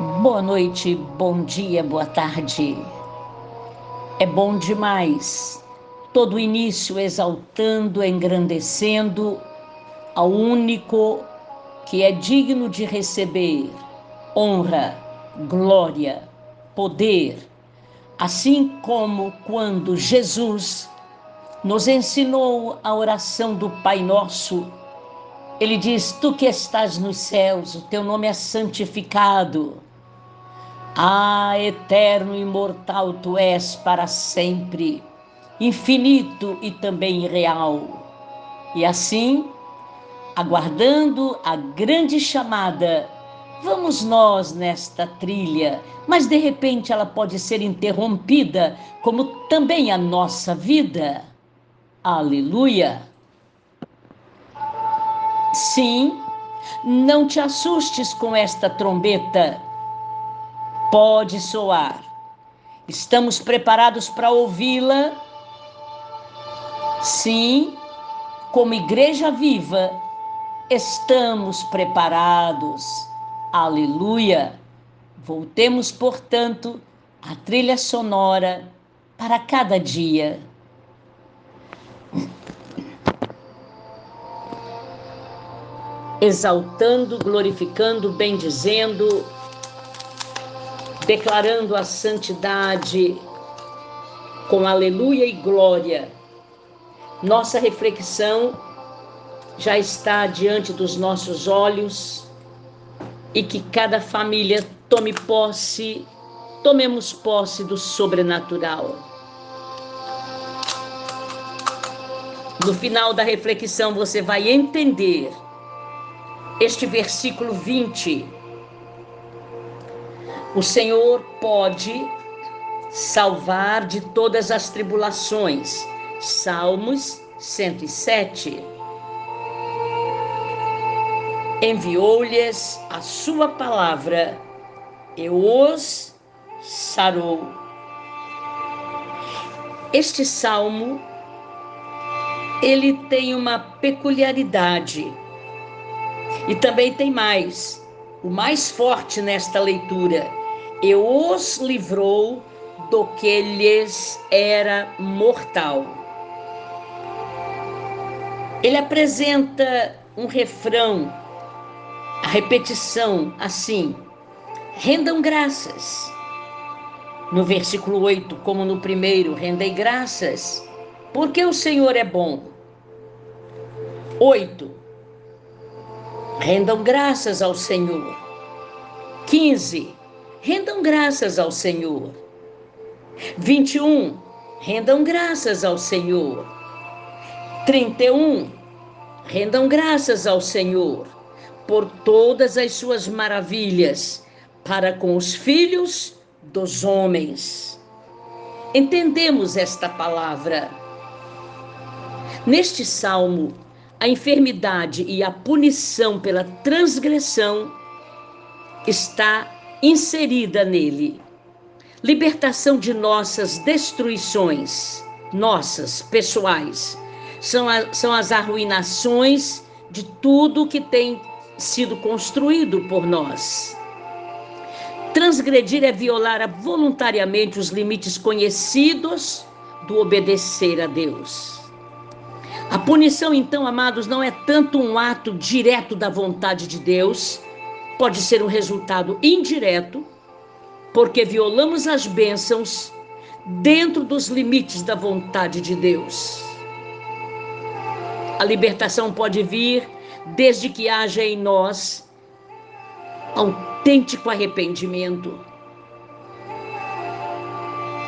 Boa noite, bom dia, boa tarde. É bom demais todo início exaltando, engrandecendo ao único que é digno de receber honra, glória, poder, assim como quando Jesus nos ensinou a oração do Pai Nosso. Ele diz: Tu que estás nos céus, o teu nome é santificado ah, eterno e imortal tu és para sempre, infinito e também real. E assim, aguardando a grande chamada, vamos nós nesta trilha, mas de repente ela pode ser interrompida, como também a nossa vida. Aleluia! Sim, não te assustes com esta trombeta pode soar. Estamos preparados para ouvi-la? Sim, como igreja viva, estamos preparados. Aleluia! Voltemos, portanto, à trilha sonora para cada dia. Exaltando, glorificando, bendizendo, declarando a santidade com aleluia e glória. Nossa reflexão já está diante dos nossos olhos e que cada família tome posse, tomemos posse do sobrenatural. No final da reflexão você vai entender este versículo 20 o Senhor pode salvar de todas as tribulações. Salmos 107. Enviou-lhes a sua palavra e os sarou. Este salmo ele tem uma peculiaridade. E também tem mais. O mais forte nesta leitura e os livrou do que lhes era mortal. Ele apresenta um refrão, a repetição assim: rendam graças. No versículo 8, como no primeiro, rendei graças, porque o Senhor é bom. 8. Rendam graças ao Senhor. 15 rendam graças ao Senhor. 21. Rendam graças ao Senhor. 31. Rendam graças ao Senhor por todas as suas maravilhas para com os filhos dos homens. Entendemos esta palavra. Neste salmo, a enfermidade e a punição pela transgressão está inserida nele. Libertação de nossas destruições, nossas, pessoais, são, a, são as arruinações de tudo que tem sido construído por nós. Transgredir é violar voluntariamente os limites conhecidos do obedecer a Deus. A punição, então, amados, não é tanto um ato direto da vontade de Deus, pode ser um resultado indireto, porque violamos as bênçãos dentro dos limites da vontade de Deus. A libertação pode vir desde que haja em nós autêntico arrependimento.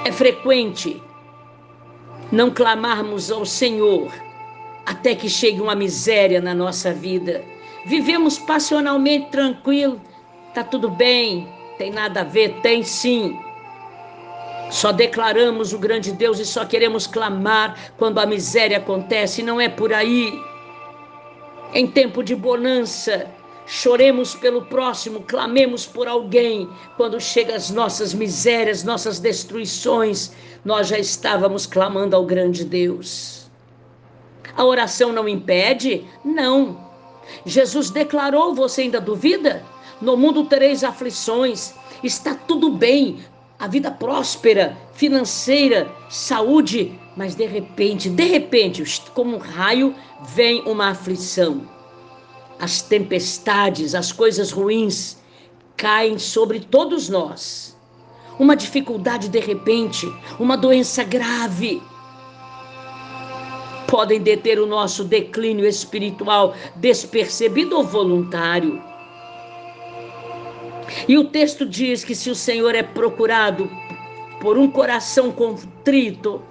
É frequente não clamarmos ao Senhor até que chegue uma miséria na nossa vida Vivemos passionalmente tranquilo, tá tudo bem, tem nada a ver, tem sim. Só declaramos o grande Deus e só queremos clamar quando a miséria acontece, não é por aí. Em tempo de bonança, choremos pelo próximo, clamemos por alguém. Quando chegam as nossas misérias, nossas destruições, nós já estávamos clamando ao grande Deus. A oração não impede? Não. Jesus declarou, você ainda duvida? No mundo tereis aflições. Está tudo bem, a vida próspera, financeira, saúde, mas de repente, de repente, como um raio, vem uma aflição. As tempestades, as coisas ruins caem sobre todos nós. Uma dificuldade de repente, uma doença grave, podem deter o nosso declínio espiritual despercebido ou voluntário. E o texto diz que se o Senhor é procurado por um coração contrito,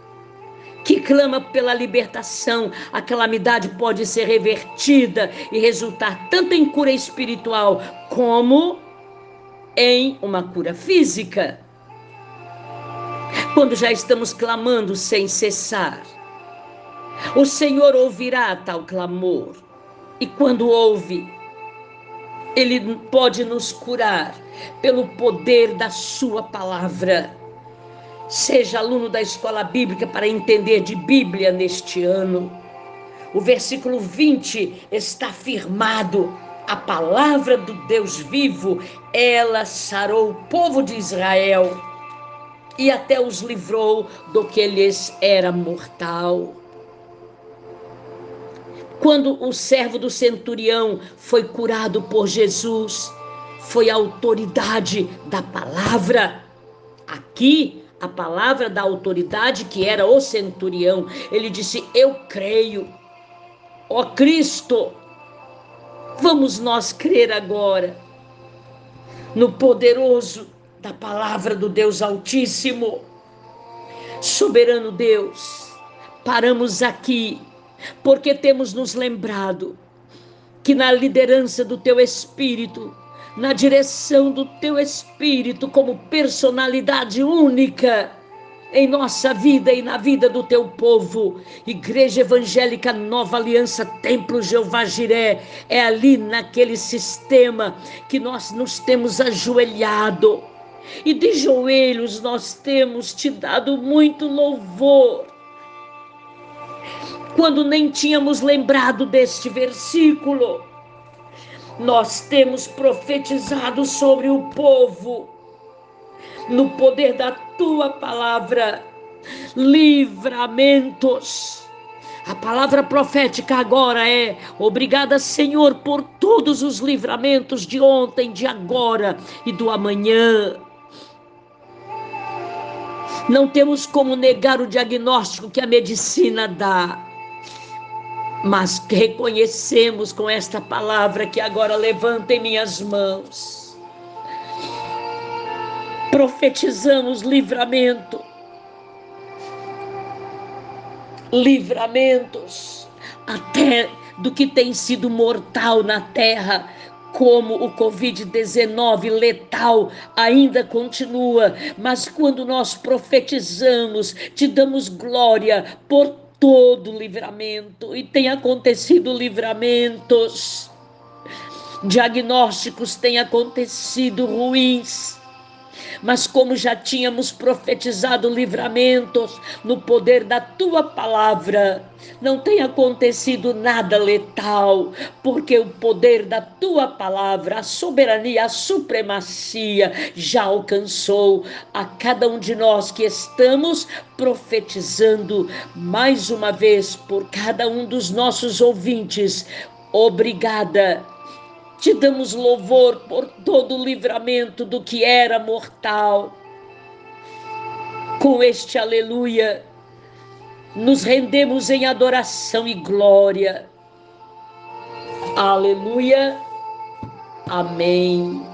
que clama pela libertação, a calamidade pode ser revertida e resultar tanto em cura espiritual como em uma cura física. Quando já estamos clamando sem cessar, o Senhor ouvirá tal clamor, e quando ouve, Ele pode nos curar pelo poder da Sua palavra. Seja aluno da escola bíblica para entender de Bíblia neste ano. O versículo 20 está firmado. A palavra do Deus vivo, ela sarou o povo de Israel e até os livrou do que lhes era mortal. Quando o servo do centurião foi curado por Jesus, foi a autoridade da palavra. Aqui, a palavra da autoridade que era o centurião, ele disse: Eu creio, ó Cristo. Vamos nós crer agora no poderoso da palavra do Deus Altíssimo. Soberano Deus, paramos aqui porque temos nos lembrado que na liderança do teu espírito, na direção do teu espírito como personalidade única em nossa vida e na vida do teu povo. Igreja Evangélica Nova Aliança Templo Jeová Jiré, é ali naquele sistema que nós nos temos ajoelhado. E de joelhos nós temos te dado muito louvor quando nem tínhamos lembrado deste versículo. Nós temos profetizado sobre o povo, no poder da tua palavra, livramentos. A palavra profética agora é: obrigada, Senhor, por todos os livramentos de ontem, de agora e do amanhã. Não temos como negar o diagnóstico que a medicina dá mas reconhecemos com esta palavra que agora levanta em minhas mãos. Profetizamos livramento, livramentos, até do que tem sido mortal na terra, como o Covid-19 letal ainda continua, mas quando nós profetizamos, te damos glória por todo livramento e tem acontecido livramentos. Diagnósticos têm acontecido ruins, mas como já tínhamos profetizado livramentos no poder da tua palavra, não tem acontecido nada letal, porque o poder da tua palavra, a soberania, a supremacia já alcançou a cada um de nós que estamos profetizando mais uma vez por cada um dos nossos ouvintes. Obrigada te damos louvor por todo o livramento do que era mortal. Com este aleluia, nos rendemos em adoração e glória. Aleluia. Amém.